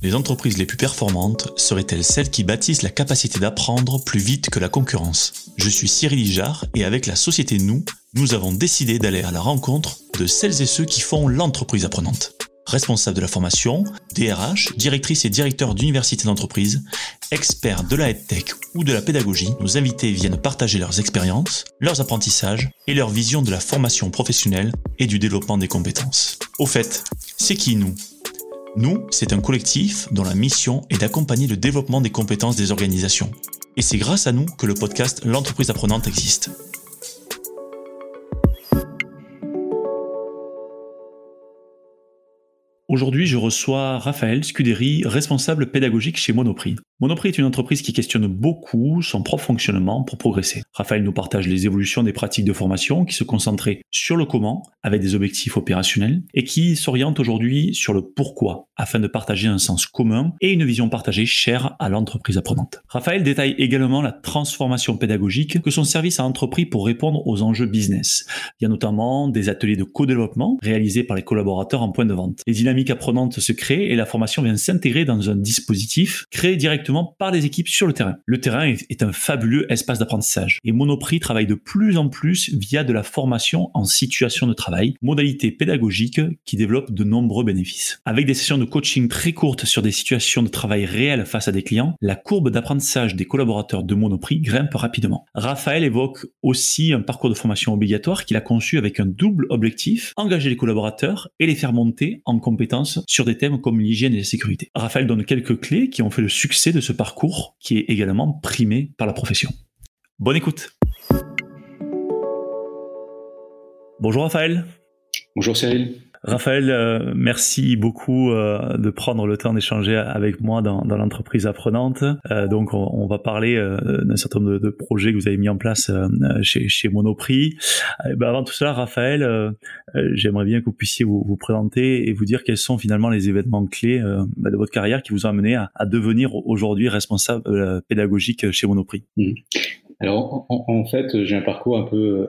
Les entreprises les plus performantes seraient-elles celles qui bâtissent la capacité d'apprendre plus vite que la concurrence? Je suis Cyril Ijard et avec la société Nous, nous avons décidé d'aller à la rencontre de celles et ceux qui font l'entreprise apprenante. Responsables de la formation, DRH, directrices et directeurs d'universités d'entreprise, experts de la tech ou de la pédagogie, nos invités viennent partager leurs expériences, leurs apprentissages et leur vision de la formation professionnelle et du développement des compétences. Au fait, c'est qui nous? Nous, c'est un collectif dont la mission est d'accompagner le développement des compétences des organisations. Et c'est grâce à nous que le podcast L'entreprise apprenante existe. Aujourd'hui, je reçois Raphaël Scuderi, responsable pédagogique chez Monoprix. Monoprix est une entreprise qui questionne beaucoup son propre fonctionnement pour progresser. Raphaël nous partage les évolutions des pratiques de formation qui se concentraient sur le comment avec des objectifs opérationnels et qui s'orientent aujourd'hui sur le pourquoi afin de partager un sens commun et une vision partagée chère à l'entreprise apprenante. Raphaël détaille également la transformation pédagogique que son service a entrepris pour répondre aux enjeux business. Il y a notamment des ateliers de co-développement réalisés par les collaborateurs en point de vente. Les dynamiques apprenantes se créent et la formation vient s'intégrer dans un dispositif créé directement par les équipes sur le terrain. Le terrain est, un fabuleux espace d'apprentissage et Monoprix travaille de plus en plus via de la formation en situation de travail, modalité pédagogique qui développe de nombreux bénéfices. Avec des sessions de coaching très courtes sur des situations de travail réelles face à des clients, la courbe d'apprentissage des collaborateurs de Monoprix grimpe rapidement. Raphaël évoque aussi un parcours de formation obligatoire qu'il a conçu avec un double objectif, engager les collaborateurs et les faire monter en compétences sur des thèmes comme l'hygiène et la sécurité. Raphaël donne quelques clés qui ont fait le succès de ce parcours qui est également primé par la profession. Bonne écoute. Bonjour Raphaël. Bonjour Cyril. Raphaël, euh, merci beaucoup euh, de prendre le temps d'échanger avec moi dans, l'entreprise apprenante. Euh, donc, on, va parler d'un certain nombre de, projets que vous avez mis en place chez, chez Monoprix. Ben, avant tout ça, Raphaël, j'aimerais bien que vous puissiez vous, présenter et vous dire quels sont finalement les événements clés ben, de votre carrière qui vous ont amené à, devenir aujourd'hui responsable pédagogique chez Monoprix. Mmh. Alors, en, fait, j'ai un parcours un peu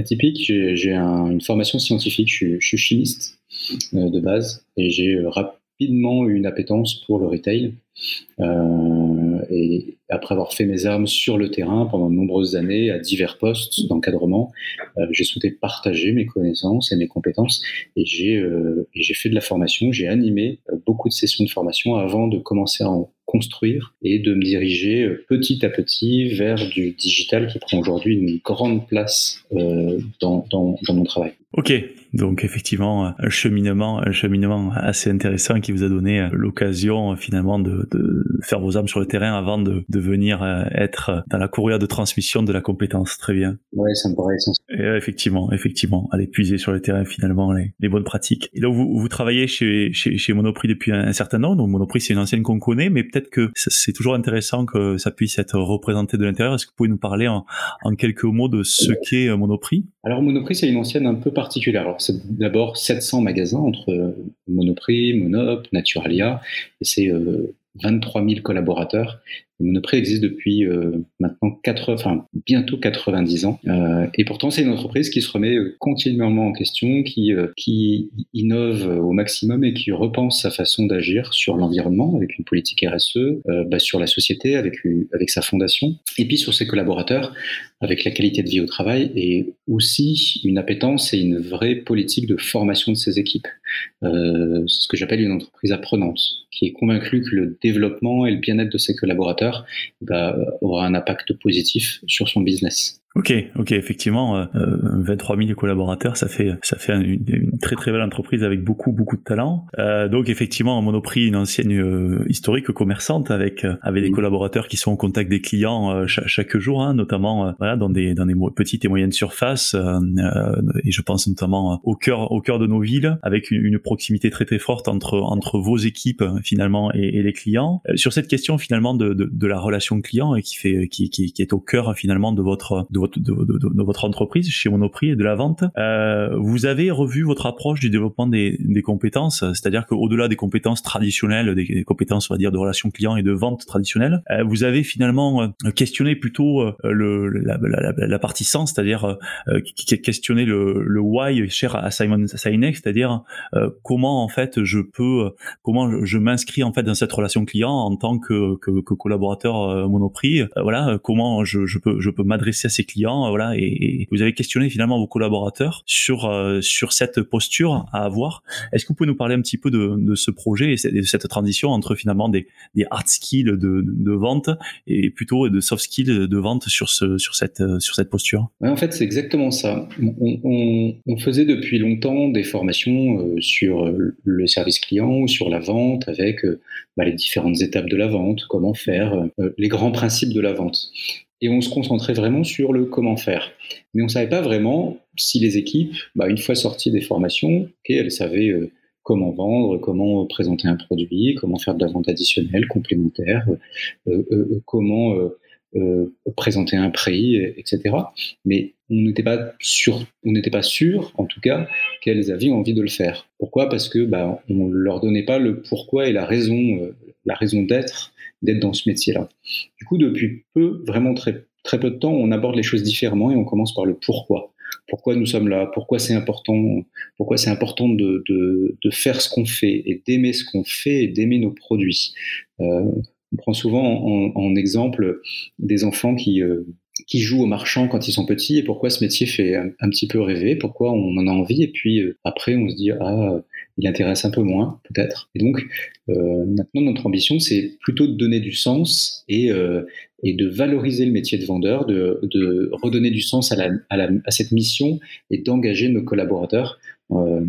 atypique. J'ai une formation scientifique, je, suis chimiste euh, de base et j'ai euh, rapidement eu une appétence pour le retail. Euh, et après avoir fait mes armes sur le terrain pendant de nombreuses années à divers postes d'encadrement, j'ai souhaité partager mes connaissances et mes compétences et j'ai fait de la formation, j'ai animé beaucoup de sessions de formation avant de commencer à en construire et de me diriger euh, petit à petit vers du digital qui prend aujourd'hui une grande place euh, dans, dans, dans, mon travail. Ok, donc effectivement un cheminement, un cheminement assez intéressant qui vous a donné euh, l'occasion finalement de, de, faire vos armes sur le terrain avant de, de venir être dans la courrière de transmission de la compétence. Très bien. Ouais, ça me paraît essentiel. effectivement, effectivement, aller puiser sur le terrain finalement les, les bonnes pratiques. Et donc vous, vous travaillez chez, chez, chez Monoprix depuis un, un certain temps. Donc Monoprix c'est une ancienne qu'on connaît, mais peut-être que c'est toujours intéressant que ça puisse être représenté de l'intérieur. Est-ce que vous pouvez nous parler en, quelques mots de ce qu'est euh, Monoprix? Alors Monoprix, c'est une ancienne un peu particulière. Alors c'est d'abord 700 magasins entre Monoprix, Monop, Naturalia, et c'est 23 euh, 000 collaborateurs Monoprix existe depuis euh, maintenant 4, enfin bientôt 90 ans, euh, et pourtant c'est une entreprise qui se remet euh, continuellement en question, qui qui innove au maximum et qui repense sa façon d'agir sur l'environnement avec une politique RSE, bah, sur la société avec avec sa fondation, et puis sur ses collaborateurs avec la qualité de vie au travail et aussi une appétence et une vraie politique de formation de ses équipes. c'est ce que j'appelle une entreprise apprenante, qui est convaincue que le développement et le bien-être de ses collaborateurs bah, aura un impact positif sur son business. Ok, ok, effectivement, euh, 23 000 collaborateurs, ça fait ça fait une, très très belle entreprise avec beaucoup beaucoup de talent. Euh, donc effectivement, Monoprix, une ancienne euh, historique commerçante avec euh, avec des collaborateurs qui sont en contact des clients euh, chaque, jour, hein, notamment voilà dans des dans des petites et moyennes surfaces. et je pense notamment au cœur au cœur de nos villes, avec une, proximité très très forte entre entre vos équipes finalement et, et les clients. sur cette question finalement de, de, de la relation client et qui fait qui, qui, qui est au cœur finalement de votre de votre, de, votre entreprise chez Monoprix et de la vente. Euh, vous avez revu votre approche du développement des, compétences, c'est-à-dire qu'au-delà des compétences traditionnelles, des compétences on va dire de relations clients et de vente traditionnelles, euh, vous avez finalement euh, questionné plutôt euh, la, partie sens, c'est-à-dire questionner le, le why cher à Simon Sinek, c'est-à-dire comment en fait je peux, comment je m'inscris en fait dans cette relation client en tant que, collaborateur Monoprix, voilà, comment je, je peux je peux m'adresser à ces clients, voilà, et, vous avez questionné finalement vos collaborateurs sur sur cette posture à avoir. Est-ce que vous pouvez nous parler un petit peu de, de ce projet et de cette transition entre finalement des, des hard skills de, de, vente et plutôt de soft skills de vente sur ce sur cette sur cette posture? En fait, c'est exactement ça. On, faisait depuis longtemps des formations euh, sur le service client ou sur la vente avec euh, bah, les différentes étapes de la vente, comment faire, euh, les grands principes de la vente et on se concentrait vraiment sur le comment faire. Mais on ne savait pas vraiment si les équipes, bah, une fois sorties des formations, elles savaient comment vendre, comment présenter un produit, comment faire de la vente additionnelle, complémentaire, euh, euh, euh, comment présenter un prix, etc. Mais on n'était pas sûr, on n'était pas sûr, en tout cas, qu'elles avaient envie de le faire. Pourquoi? Parce que bah, on leur donnait pas le pourquoi et la raison, la raison d'être, d'être dans ce métier-là. Du coup, depuis peu, vraiment très très peu de temps, on aborde les choses différemment et on commence par le pourquoi pourquoi nous sommes là, pourquoi c'est important, pourquoi c'est important de, de, de, faire ce qu'on fait et d'aimer ce qu'on fait et d'aimer nos produits? Euh, on prend souvent en, en, exemple des enfants qui, euh, qui jouent au marchand quand ils sont petits et pourquoi ce métier fait un, un, petit peu rêver, pourquoi on en a envie et puis euh, après on se dit ah il intéresse un peu moins peut-être. Et donc euh, maintenant notre ambition c'est plutôt de donner du sens et, euh, et de valoriser le métier de vendeur, de, de redonner du sens à, la, à, la, à cette mission et d'engager nos collaborateurs. Euh,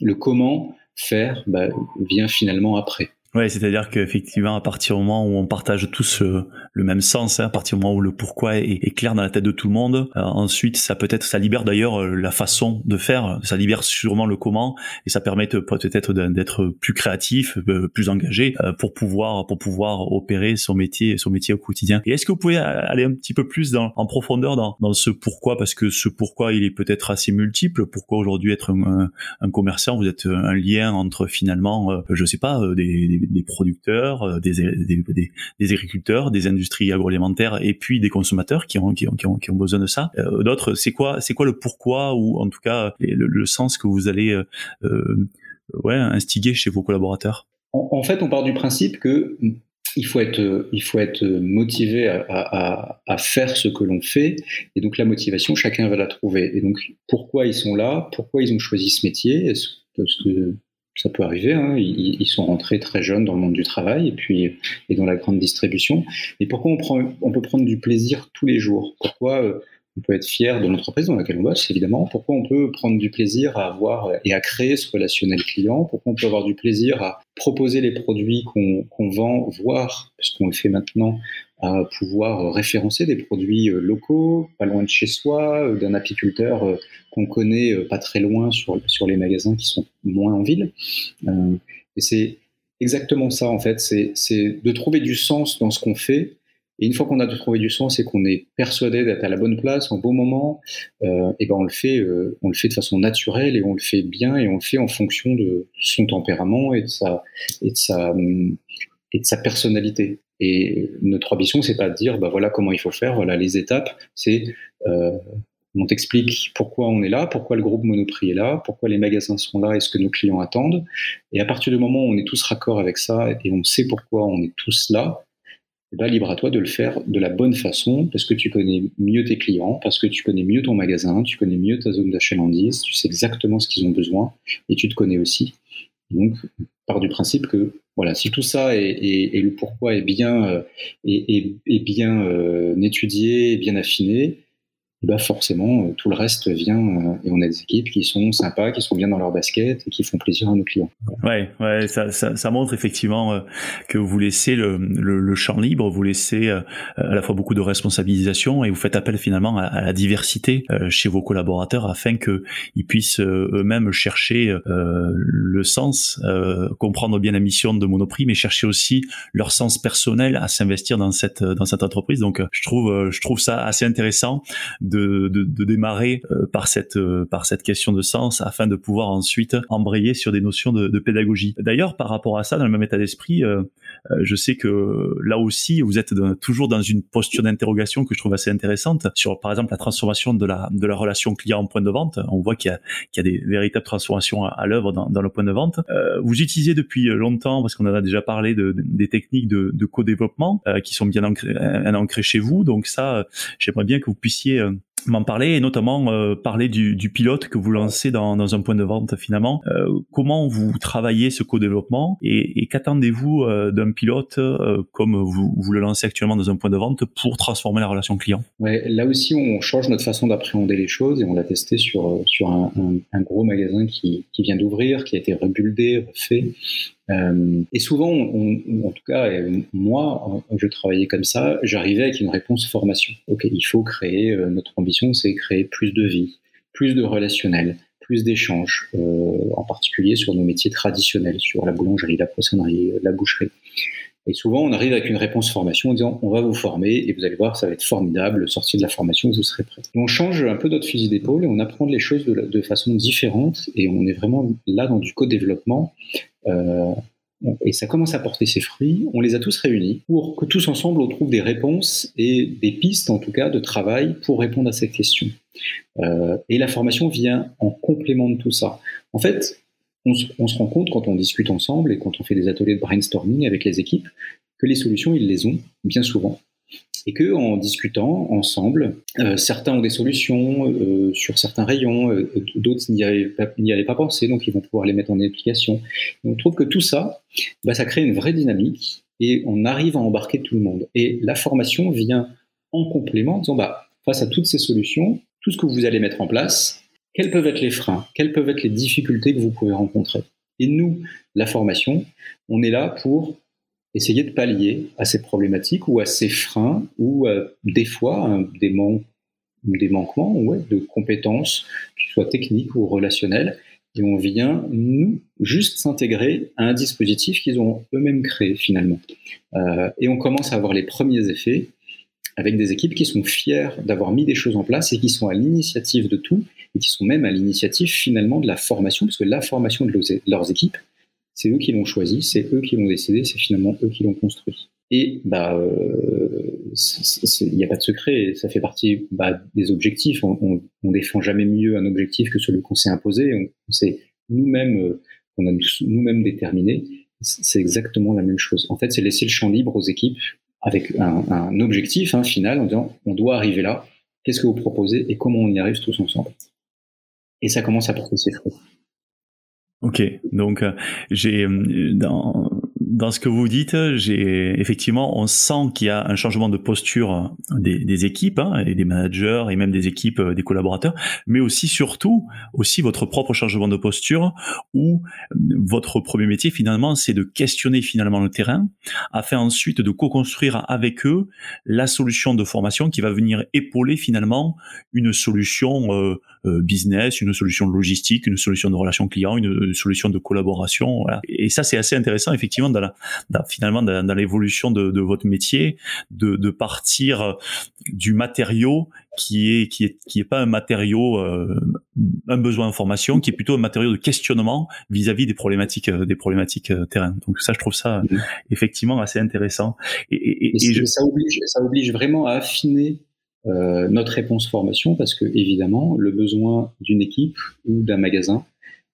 le comment faire bah, vient finalement après. Ouais, c'est-à-dire qu'effectivement, à partir du moment où on partage tous euh, le même sens, hein, à partir du moment où le pourquoi est, clair dans la tête de tout le monde, euh, ensuite ça peut-être, ça libère d'ailleurs euh, la façon de faire, ça libère sûrement le comment, et ça permet peut-être d'être plus créatif, plus engagé pour pouvoir pour pouvoir opérer son métier, son métier au quotidien. Et est-ce que vous pouvez aller un petit peu plus en profondeur dans, dans ce pourquoi, parce que ce pourquoi il est peut-être assez multiple. Pourquoi aujourd'hui être un, commerçant, vous êtes un lien entre finalement, je sais pas, des, producteurs, euh, des, des, agriculteurs, des industries agroalimentaires et puis des consommateurs qui ont, besoin de ça. Euh, d'autres, c'est quoi, quoi le pourquoi ou en tout cas le, sens que vous allez euh, ouais, instiguer chez vos collaborateurs? En, fait, on part du principe que être, il faut être motivé à, à, faire ce que l'on fait. Et donc la motivation, chacun va la trouver. Et donc pourquoi ils sont là? Pourquoi ils ont choisi ce métier? Est-ce que ça peut arriver. Hein. Ils, sont rentrés très jeunes dans le monde du travail et puis et dans la grande distribution. Et pourquoi on, peut prendre du plaisir tous les jours? Pourquoi euh, on peut être fier de l'entreprise dans laquelle on bosse, évidemment? Pourquoi on peut prendre du plaisir à avoir et à créer ce relationnel client? Pourquoi on peut avoir du plaisir à proposer les produits qu'on vend, voire, puisqu'on le fait maintenant, à pouvoir référencer des produits euh, locaux, pas loin de chez soi, euh, d'un apiculteur qu'on connaît pas très loin sur, sur les magasins qui sont moins en ville. Et c'est exactement ça, en fait, c'est de trouver du sens dans ce qu'on fait et une fois qu'on a trouvé du sens et qu'on est persuadé d'être à la bonne place, au bon moment, euh, et ben on le fait, euh, on le fait de façon naturelle et on le fait bien et on le fait en fonction de son tempérament et de sa et de sa et de sa personnalité. Et notre ambition, c'est pas de dire, bah voilà comment il faut faire, voilà les étapes. C'est euh, on t'explique pourquoi on est là, pourquoi le groupe Monoprix est là, pourquoi les magasins sont là et ce que nos clients attendent. Et à partir du moment où on est tous raccord avec ça et on sait pourquoi on est tous là, eh ben, libre à toi de le faire de la bonne façon, parce que tu connais mieux tes clients, parce que tu connais mieux ton magasin, tu connais mieux ta zone d'achalandise, tu sais exactement ce qu'ils ont besoin, et tu te connais aussi. Donc, part du principe que voilà, si tout ça et, le pourquoi est bien, euh, est, bien euh, étudié, bien affiné, bah forcément, euh, tout le reste vient euh, et on a des équipes qui sont sympas, qui sont bien dans leur basket et qui font plaisir à nos clients. Ouais, ouais, ça, ça, ça montre effectivement euh, que vous laissez le, le, le, champ libre, vous laissez à la fois beaucoup de responsabilisation et vous faites appel finalement à, la diversité chez vos collaborateurs afin que ils puissent eux-mêmes chercher le sens, comprendre bien la mission de Monoprix, mais chercher aussi leur sens personnel à s'investir dans cette dans cette entreprise. Donc, je trouve je trouve ça assez intéressant de, démarrer par cette par cette question de sens afin de pouvoir ensuite embrayer sur des notions de, de pédagogie. D'ailleurs, par rapport à ça, dans le même état d'esprit, je sais que là aussi, vous êtes toujours dans une posture d'interrogation que je trouve assez intéressante sur, par exemple, la transformation de la de la relation client en point de vente. On voit qu'il y a qu'il y a des véritables transformations à, l'œuvre dans, dans, le point de vente. vous utilisez depuis longtemps, parce qu'on en a déjà parlé, de, des techniques de, de co-développement qui sont bien ancrées, ancrées chez vous. Donc ça, j'aimerais bien que vous puissiez euh, m'en parler et notamment euh, parler du, pilote que vous lancez dans, un point de vente finalement. Euh, comment vous travaillez ce co-développement et, qu'attendez-vous euh, d'un pilote comme vous, le lancez actuellement dans un point de vente pour transformer la relation client? Ouais, Là aussi, on change notre façon d'appréhender les choses et on l'a testé sur, sur un, gros magasin qui, qui vient d'ouvrir, qui a été rebuildé, refait. Euh, et souvent, en tout cas, moi, je travaillais comme ça, j'arrivais avec une réponse formation. Ok, il faut créer, notre ambition c'est créer plus de vie, plus de relationnel, plus d'échanges, euh, en particulier sur nos métiers traditionnels, sur la boulangerie, la poissonnerie, la boucherie. Et souvent, on arrive avec une réponse formation en disant on va vous former et vous allez voir, ça va être formidable. Sortir de la formation, vous serez prêt. on change un peu notre fusil d'épaule et on apprend les choses de, façon différente et on est vraiment là dans du co-développement. Euh, et ça commence à porter ses fruits. On les a tous réunis pour que tous ensemble on trouve des réponses et des pistes, en tout cas, de travail pour répondre à ces questions. Euh, et la formation vient en complément de tout ça. En fait, on se, rend compte quand on discute ensemble et quand on fait des ateliers de brainstorming avec les équipes que les solutions, ils les ont bien souvent et que en discutant ensemble, euh, certains ont des solutions euh, sur certains rayons, euh, d'autres n'y avaient, pas pensé, donc ils vont pouvoir les mettre en application. on trouve que tout ça, bah, ça crée une vraie dynamique et on arrive à embarquer tout le monde. Et la formation vient en complément, en disant bah, face à toutes ces solutions, tout ce que vous allez mettre en place, quels peuvent être les freins, quelles peuvent être les difficultés que vous pouvez rencontrer? Et nous, la formation, on est là pour essayer de pallier à ces problématiques ou à ces freins ou euh, des fois hein, des, des manquements ouais, de compétences, que soient techniques ou relationnelles. Et on vient, nous, juste s'intégrer à un dispositif qu'ils ont eux-mêmes créé finalement. Euh, et on commence à avoir les premiers effets avec des équipes qui sont fières d'avoir mis des choses en place et qui sont à l'initiative de tout et qui sont même à l'initiative finalement de la formation, parce que la formation de leurs équipes, c'est eux qui l'ont choisi, c'est eux qui l'ont décidé, c'est finalement eux qui l'ont construit. Et bah, il n'y a pas de secret, ça fait partie bah, des objectifs. On, on, défend jamais mieux un objectif que celui qu'on s'est imposé. On, s'est nous-mêmes, euh, on a nous-mêmes déterminé. C'est exactement la même chose. En fait, c'est laisser le champ libre aux équipes avec un, un objectif hein, final en disant on doit arriver là. Qu'est-ce que vous proposez et comment on y arrive tous ensemble? Et ça commence à porter ses fruits. Ok, donc euh, j'ai euh, dans dans ce que vous dites, j'ai effectivement, on sent qu'il y a un changement de posture des, équipes hein, et des managers et même des équipes, euh, des collaborateurs, mais aussi surtout aussi votre propre changement de posture où votre premier métier finalement c'est de questionner finalement le terrain afin ensuite de co-construire avec eux la solution de formation qui va venir épauler finalement une solution euh, euh, business, une solution logistique, une solution de relation client, une, solution de collaboration. Voilà. Et ça c'est assez intéressant effectivement dans finalement dans, l'évolution de, votre métier, de, partir du matériau qui est qui est qui est pas un matériau euh, un besoin d'information qui est plutôt un matériau de questionnement vis-à-vis des problématiques euh, des problématiques euh, terrain donc ça je trouve ça mm-hmm. effectivement assez intéressant et, ça oblige ça oblige vraiment à affiner notre réponse formation parce que évidemment le besoin d'une équipe ou d'un magasin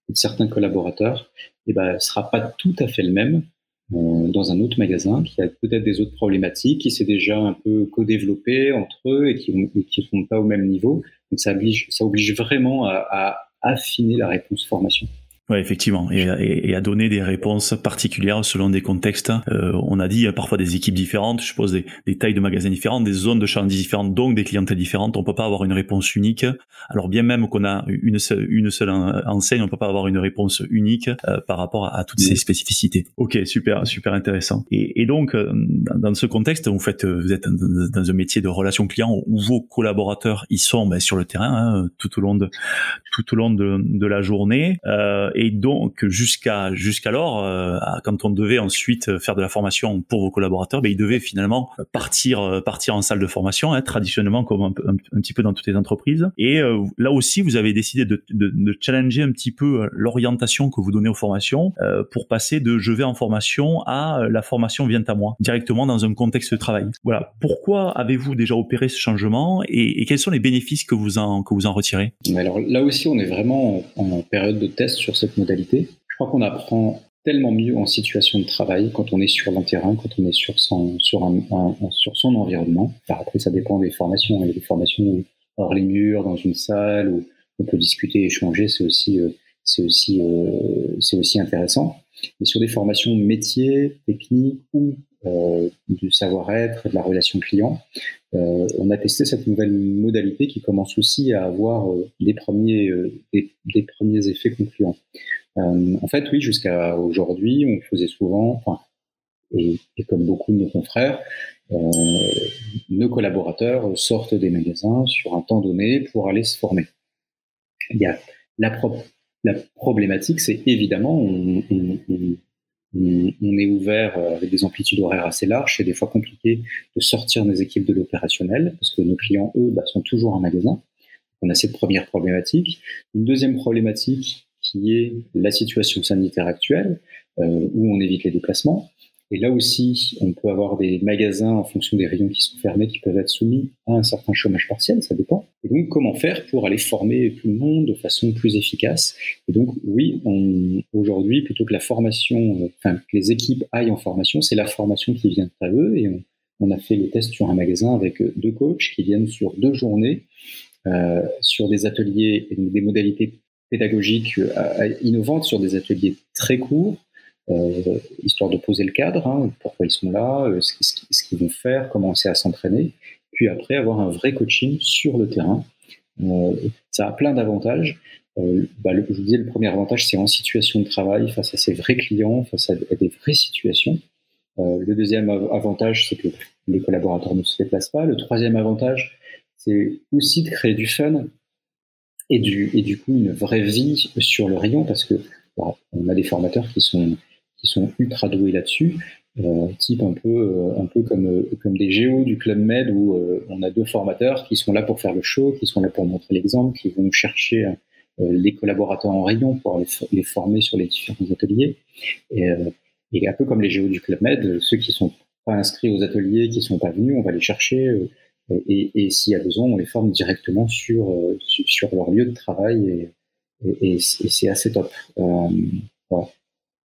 ou de certains collaborateurs eh ben sera pas tout à fait le même euh, dans un autre magasin qui a peut-être des autres problématiques, qui s'est déjà un peu co-développé entre eux et qui ne sont pas au même niveau. Donc ça oblige, vraiment à affiner la réponse formation. Ouais, effectivement, et, et, à donner des réponses particulières selon des contextes. Euh, on a dit euh, parfois des équipes différentes, je suppose des, des, tailles de magasins différentes, des zones de chantier différentes, donc des clientèles différentes. On peut pas avoir une réponse unique. Alors bien même qu'on a une seule, une seule enseigne, on peut pas avoir une réponse unique euh, par rapport à, toutes ces spécificités. Ok, super, super intéressant. Et, et donc euh, dans ce contexte, vous faites, vous êtes dans un métier de relation client où vos collaborateurs ils sont ben, sur le terrain hein, tout au long de tout au long de, de la journée. Euh, et donc jusqu'à jusqu'alors, quand on devait ensuite faire de la formation pour vos collaborateurs, ben, ils devaient finalement partir partir en salle de formation, hein, traditionnellement comme un, petit peu dans toutes les entreprises. Et là aussi, vous avez décidé de, de, de challenger un petit peu l'orientation que vous donnez aux formations pour passer de je vais en formation à la formation vient à moi directement dans un contexte de travail. Voilà. Pourquoi avez-vous déjà opéré ce changement et, quels sont les bénéfices que vous en, que vous en retirez? Alors là aussi, on est vraiment en, période de test sur cette modalité. Je crois qu'on apprend tellement mieux en situation de travail quand on est sur le terrain, quand on est sur son, environnement. après, ça dépend des formations. Il y a des formations hors les murs, dans une salle, où on peut discuter, échanger, c'est aussi, euh, euh, c'est aussi intéressant. Mais sur des formations métiers, techniques ou euh, du savoir-être, de la relation client. Euh, on a testé cette nouvelle modalité qui commence aussi à avoir euh, des, premiers, des, premiers effets concluants. en fait, oui, jusqu'à aujourd'hui, on faisait souvent, et, comme beaucoup de nos confrères, nos collaborateurs sortent des magasins sur un temps donné pour aller se former. Il y a la, problématique, c'est évidemment, on, est ouvert euh, avec des amplitudes horaires assez larges. C'est des fois compliqué de sortir des équipes de l'opérationnel parce que nos clients, eux, bah, sont toujours en magasin. On a cette première problématique. Une deuxième problématique qui est la situation sanitaire actuelle, euh, où on évite les déplacements. Et là aussi, on peut avoir des magasins en fonction des rayons qui sont fermés qui peuvent être soumis à un certain chômage partiel, ça dépend. Et donc, comment faire pour aller former tout le monde de façon plus efficace? Et donc, oui, aujourd'hui, plutôt que la formation, euh, enfin, que les équipes aillent en formation, c'est la formation qui vient à eux. Et on, on, a fait le test sur un magasin avec deux coachs qui viennent sur deux journées, euh, sur des ateliers et donc des modalités pédagogiques euh, innovantes, sur des ateliers très courts histoire de poser le cadre, hein, pourquoi ils sont là, euh, ce, qu'ils vont faire, commencer à s'entraîner, puis après avoir un vrai coaching sur le terrain. Euh, ça a plein d'avantages. Bah, je vous disais, le premier avantage, c'est en situation de travail, face à ses vrais clients, face à, des vraies situations. le deuxième avantage, c'est que les collaborateurs ne se déplacent pas. Le troisième avantage, c'est aussi de créer du fun et du, et du coup une vraie vie sur le rayon parce que bah, on a des formateurs qui sont qui sont ultra doués là-dessus, euh, type un peu, euh, un peu comme, euh, comme des géos du Club Med où on a deux formateurs qui sont là pour faire le show, qui sont là pour montrer l'exemple, qui vont chercher les collaborateurs en rayon pour les, former sur les différents ateliers. Et, et, un peu comme les géos du Club Med, ceux qui sont pas inscrits aux ateliers, qui sont pas venus, on va les chercher. et, et s'il y a besoin, on les forme directement sur, sur leur lieu de travail. Et, et c'est assez top. Voilà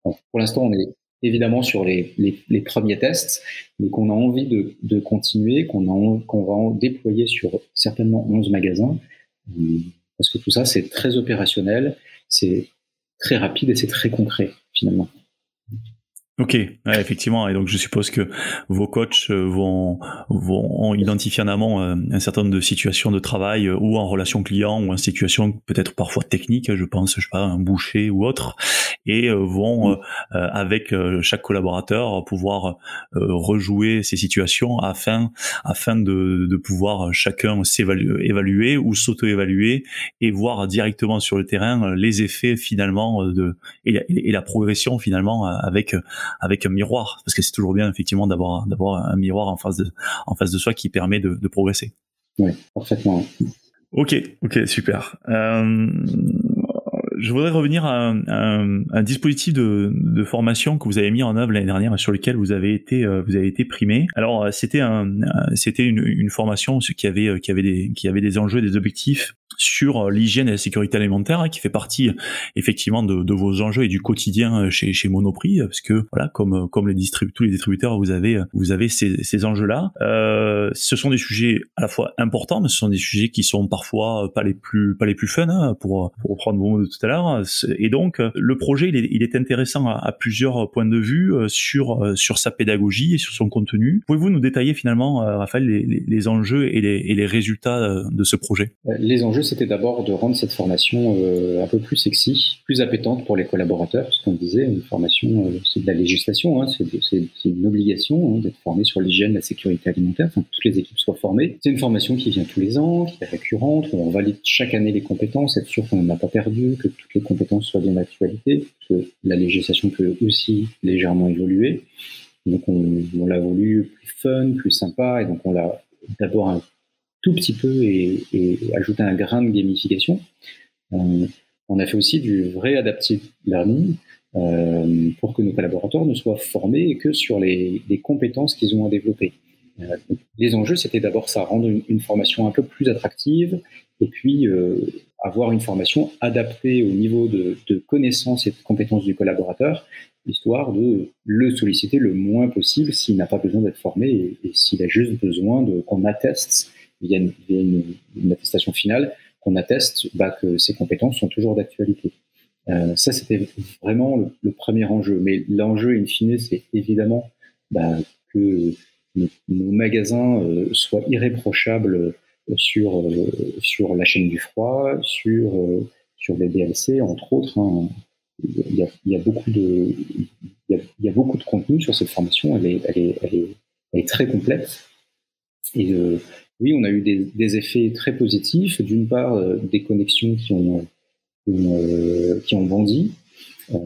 pour l'instant, on est évidemment sur les, premiers tests, mais qu'on a envie de, continuer, qu'on va en déployer sur certainement 11 magasins, parce que tout ça, c'est très opérationnel, c'est très rapide et c'est très concret finalement. Ok, effectivement, et donc je suppose que vos coachs euh, vont, vont identifier en amont euh, un certain nombre de situations de travail euh, ou en relation client ou en situation peut-être parfois technique, je pense, je sais pas, un boucher ou autre, et vont avec chaque collaborateur pouvoir rejouer ces situations afin afin de, de pouvoir chacun s'évaluer évaluer ou s'auto-évaluer et voir directement sur le terrain les effets finalement de et et la progression finalement avec avec un miroir, parce que c'est toujours bien effectivement d'avoir d'avoir un miroir en face de en face de soi qui permet de, de progresser. Oui, parfaitement. Ok, ok, super. Euh, je voudrais revenir à un, un, dispositif de, de, formation que vous avez mis en œuvre l'année dernière sur lequel vous avez été euh, vous avez été primé. Alors euh, c'était un c'était une, une formation qui avait qui avait des qui avait des enjeux, des objectifs sur euh, l'hygiène et la sécurité alimentaire, hein, qui fait partie effectivement de, de, vos enjeux et du quotidien chez, chez Monoprix, parce que voilà, comme comme les distrib tous les distributeurs, vous avez vous avez ces, ces enjeux-là. Euh, ce sont des sujets à la fois importants, mais ce sont des sujets qui sont parfois pas les plus pas les plus fun, hein, pour pour reprendre vos mots de tout à l'heure. Et donc le projet, il est, intéressant à, plusieurs points de vue euh, sur sur sa pédagogie et sur son contenu. Pouvez-vous nous détailler finalement, Raphaël, les, enjeux et les, les résultats de ce projet? Les enjeux c'était d'abord de rendre cette formation euh, un peu plus sexy, plus appétante pour les collaborateurs, parce qu'on disait, une formation, euh, c'est de la législation, hein, c'est une obligation hein, d'être formé sur l'hygiène, la sécurité alimentaire, enfin, toutes les équipes soient formées. C'est une formation qui vient tous les ans, qui est récurrente, où on valide chaque année les compétences, être sûr qu'on n'a pas perdu, que toutes les compétences soient bien d'actualité, que la législation peut aussi légèrement évoluer. Donc on, l'a voulu plus fun, plus sympa, et donc on l'a d'abord un tout petit peu et, ajouté un grain de gamification. Euh, on a fait aussi du vrai adaptive learning euh, pour que nos collaborateurs ne soient formés que sur les, compétences qu'ils ont à développer. Euh, les enjeux, c'était d'abord ça, rendre une, formation un peu plus attractive et puis avoir une formation adaptée au niveau de, connaissances et de compétences du collaborateur histoire de le solliciter le moins possible s'il n'a pas besoin d'être formé et, s'il a juste besoin qu'on atteste via une, une, attestation finale qu'on atteste bah, que ses compétences sont toujours d'actualité. Euh, ça, c'était vraiment le, premier enjeu. Mais l'enjeu, in fine, c'est évidemment bah, que nos, magasins euh, soient irréprochables sur, euh, sur la chaîne du froid, sur, euh, sur les DLC, entre autres. Hein il y, a, il y a, beaucoup de il y, a, beaucoup de contenu sur cette formation. Elle est, elle est, elle est, très complète. Et euh, oui, on a eu des, des effets très positifs. D'une part, des connexions qui ont euh, qui ont bondi.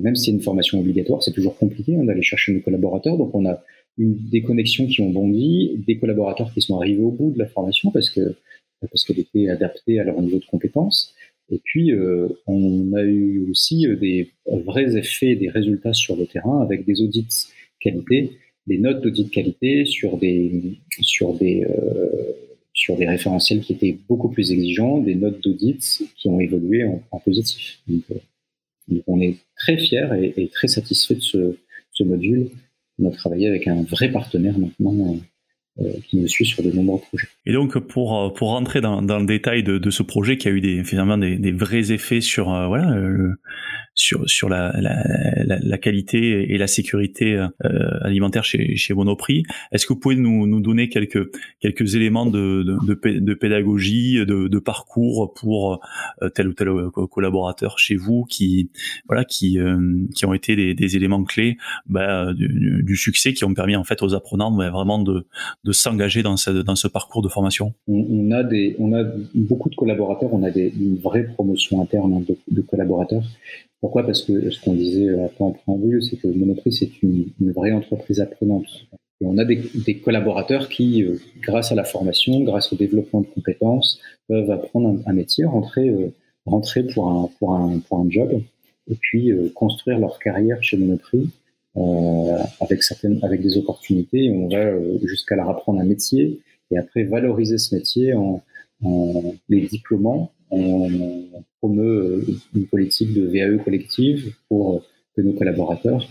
même si c'est une formation obligatoire, c'est toujours compliqué hein, d'aller chercher nos collaborateurs. Donc, on a une, des connexions qui ont bondi, des collaborateurs qui sont arrivés au bout de la formation parce que parce qu'elle était adaptée à leur niveau de compétences. Et puis, euh, on a eu aussi euh, des vrais effets, des résultats sur le terrain avec des audits qualité, des notes d'audit qualité sur des, sur des, euh, sur des référentiels qui étaient beaucoup plus exigeants, des notes d'audit qui ont évolué en, positif. Donc, donc, on est très fiers et, et, très satisfait de ce, ce module. On a travaillé avec un vrai partenaire maintenant euh, qui me suit sur de nombreux projets. Et donc pour euh, pour rentrer dans, dans le détail de, de, ce projet qui a eu des finalement des, des vrais effets sur euh, voilà sur sur la, la, la, qualité et la sécurité alimentaire chez chez Monoprix, est-ce que vous pouvez nous, nous donner quelques quelques éléments de de, de, pédagogie, de, de, parcours pour tel ou tel collaborateur chez vous qui voilà qui qui ont été des, des éléments clés bah, du, du, succès qui ont permis en fait aux apprenants bah, vraiment de de s'engager dans ce, parcours de formation on, a beaucoup de collaborateurs, on a une vraie promotion interne de, collaborateurs. Pourquoi? Parce que ce qu'on disait en préambule, c'est que Monoprix, c'est une, vraie entreprise apprenante. Et on a des, collaborateurs qui, euh, grâce à la formation, grâce au développement de compétences, peuvent apprendre un, métier, rentrer, euh, pour, un, un, un job, et puis euh, construire leur carrière chez Monoprix euh, avec certaines, avec des opportunités. On va euh, jusqu'à leur apprendre un métier et après valoriser ce métier en, en les diplômant. On promeut euh, une politique de VAE collective pour que nos collaborateurs,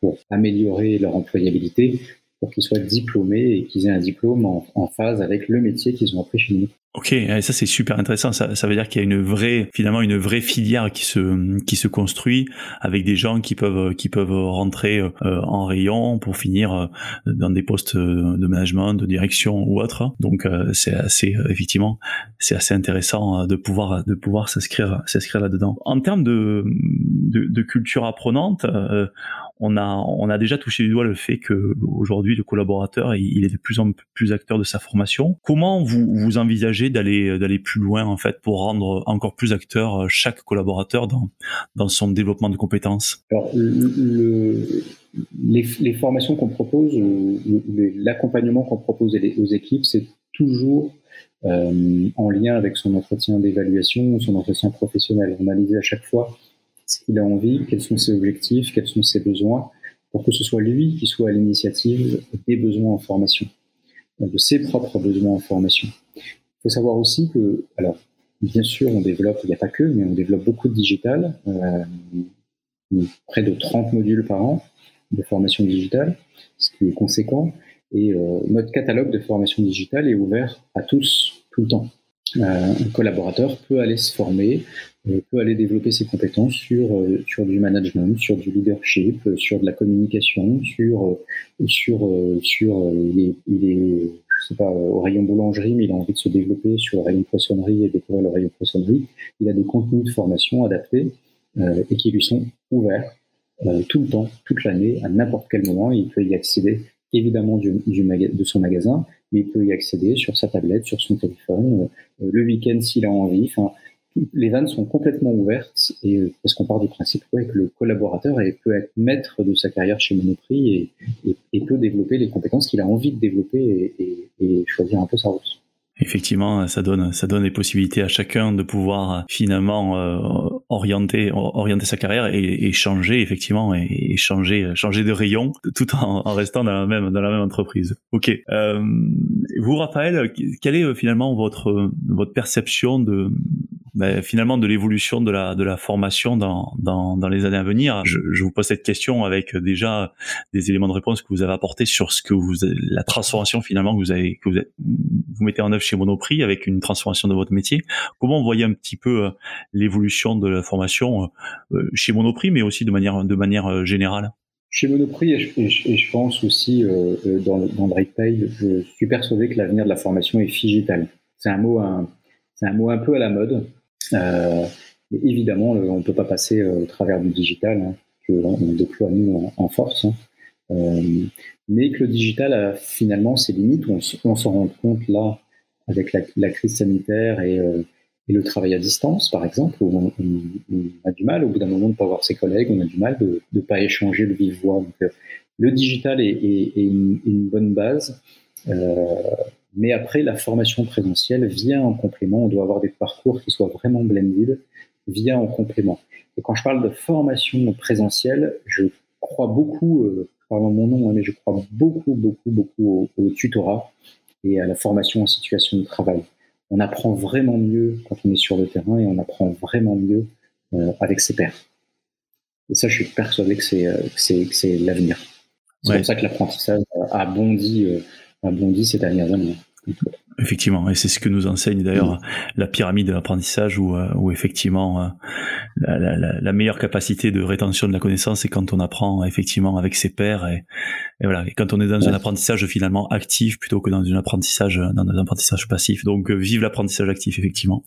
pour améliorer leur employabilité, pour qu'ils soient diplômés et qu'ils aient un diplôme en, phase avec le métier qu'ils ont appris chez nous. Ok, ça c'est super intéressant. Ça, ça veut dire qu'il y a une vraie, finalement, une vraie filière qui se qui se construit avec des gens qui peuvent qui peuvent rentrer euh, en rayon pour finir euh, dans des postes de management, de direction ou autre. Donc euh, c'est assez effectivement c'est assez intéressant de pouvoir de pouvoir s'inscrire s'inscrire là-dedans. En termes de, de, de culture apprenante, on a, déjà touché du doigt le fait que aujourd'hui le collaborateur il est de plus en plus acteur de sa formation. Comment vous, envisagez d'aller plus loin en fait pour rendre encore plus acteur euh, chaque collaborateur dans son développement de compétences? Les, formations qu'on propose, l'accompagnement qu'on propose aux équipes, c'est toujours euh, en lien avec son entretien d'évaluation ou son entretien professionnel. On analyse à chaque fois ce qu'il a envie, quels sont ses objectifs, quels sont ses besoins, pour que ce soit lui qui soit à l'initiative des besoins en formation, de ses propres besoins en formation. Il faut savoir aussi que, alors, bien sûr, on développe, il n'y a pas que, mais on développe beaucoup de digital, euh, près de 30 modules par an de formation digitale, ce qui est conséquent. Et euh, notre catalogue de formation digitale est ouvert à tous, tout le temps. Un collaborateur peut aller se former peut aller développer ses compétences sur euh, du management, sur du leadership, euh, sur de la communication, sur euh, sur sur il est, il est je sais pas au rayon boulangerie, mais il a envie de se développer sur le rayon poissonnerie et découvrir le rayon poissonnerie. Il a des contenus de formation adaptés et qui lui sont ouverts tout le temps, toute l'année, à n'importe quel moment. Il peut y accéder évidemment du de son magasin, mais il peut y accéder sur sa tablette, sur son téléphone, le week-end s'il a envie. Enfin, les vannes sont complètement ouvertes et parce qu'on part du principe que le collaborateur peut être maître de sa carrière chez Monoprix et, peut développer les compétences qu'il a envie de développer et, choisir un peu sa route. Effectivement, ça donne ça donne des possibilités à chacun de pouvoir finalement euh, orienter orienter sa carrière et, changer effectivement et, changer changer de rayon tout en, restant dans la même dans la même entreprise. Ok. Euh, vous, Raphaël, quelle est finalement votre votre perception de ben, finalement de l'évolution de la de la formation dans, dans, dans les années à venir. Je, je, vous pose cette question avec déjà des éléments de réponse que vous avez apportés sur ce que vous la transformation finalement que vous avez que vous, vous mettez en œuvre chez Monoprix avec une transformation de votre métier. Comment vous voyez un petit peu euh, l'évolution de la formation euh, chez Monoprix, mais aussi de manière de manière euh, générale? Chez Monoprix, et je, pense aussi dans, dans le retail, je suis persuadé que l'avenir de la formation est digital. C'est un mot, c'est un mot un peu à la mode. Euh, évidemment, on ne peut pas passer euh, au travers du digital, hein, que l'on déploie nous en, force. Hein. Euh, mais que le digital a finalement ses limites. On, s'en rend compte là avec la, crise sanitaire et, le travail à distance, par exemple, où on, a du mal au bout d'un moment de ne pas voir ses collègues, on a du mal de ne pas échanger de vive voix. Donc, le digital est, une, bonne base. Mais après, la formation présentielle vient en complément. On doit avoir des parcours qui soient vraiment blended, vient en complément. Et quand je parle de formation présentielle, je crois beaucoup, euh, parlant mon nom, hein, mais je crois beaucoup, beaucoup, beaucoup au, tutorat et à la formation en situation de travail. On apprend vraiment mieux quand on est sur le terrain et on apprend vraiment mieux euh, avec ses pairs. Et ça, je suis persuadé que c'est euh, l'avenir. C'est comme ça que l'apprentissage a bondi, euh, a bondi ces dernières années. Effectivement, et c'est ce que nous enseigne d'ailleurs la pyramide de l'apprentissage, où, euh, où effectivement euh, la, la, la, meilleure capacité de rétention de la connaissance, c'est quand on apprend effectivement avec ses pairs, et, et voilà, et quand on est dans un apprentissage finalement actif plutôt que dans un apprentissage dans un apprentissage passif. Donc euh, vive l'apprentissage actif, effectivement.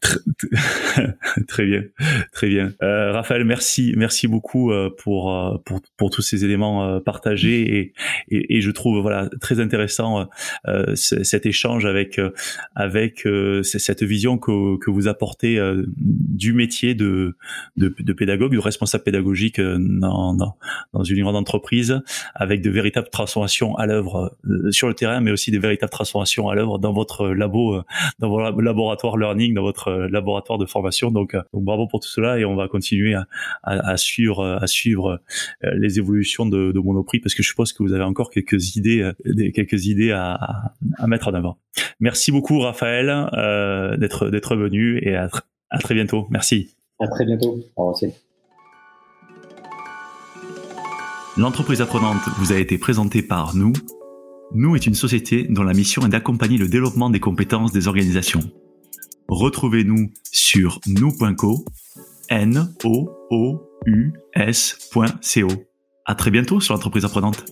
très bien, très bien. Euh, Raphaël, merci, merci beaucoup pour pour pour tous ces éléments partagés, et, et, et je trouve voilà très intéressant cet échange avec avec euh, cette vision que, que, vous apportez euh, du métier de, de, de, pédagogue, de responsable pédagogique euh, dans, dans, dans, une grande entreprise, avec de véritables transformations à l'œuvre sur le terrain, mais aussi des véritables transformations à l'œuvre dans votre labo, dans votre laboratoire learning, dans votre laboratoire de formation. Donc, donc bravo pour tout cela et on va continuer à, à, à suivre, à suivre les évolutions de, de Monoprix parce que je suppose que vous avez encore quelques idées, quelques idées à, à mettre en avant. Merci beaucoup Raphaël euh, d'être d'être venu et à, à, très bientôt. Merci. À très bientôt. Au revoir. L'entreprise apprenante vous a été présentée par Nous. Nous est une société dont la mission est d'accompagner le développement des compétences des organisations. Retrouvez-nous sur nous.co, n o o u s.co. À très bientôt sur l'entreprise apprenante.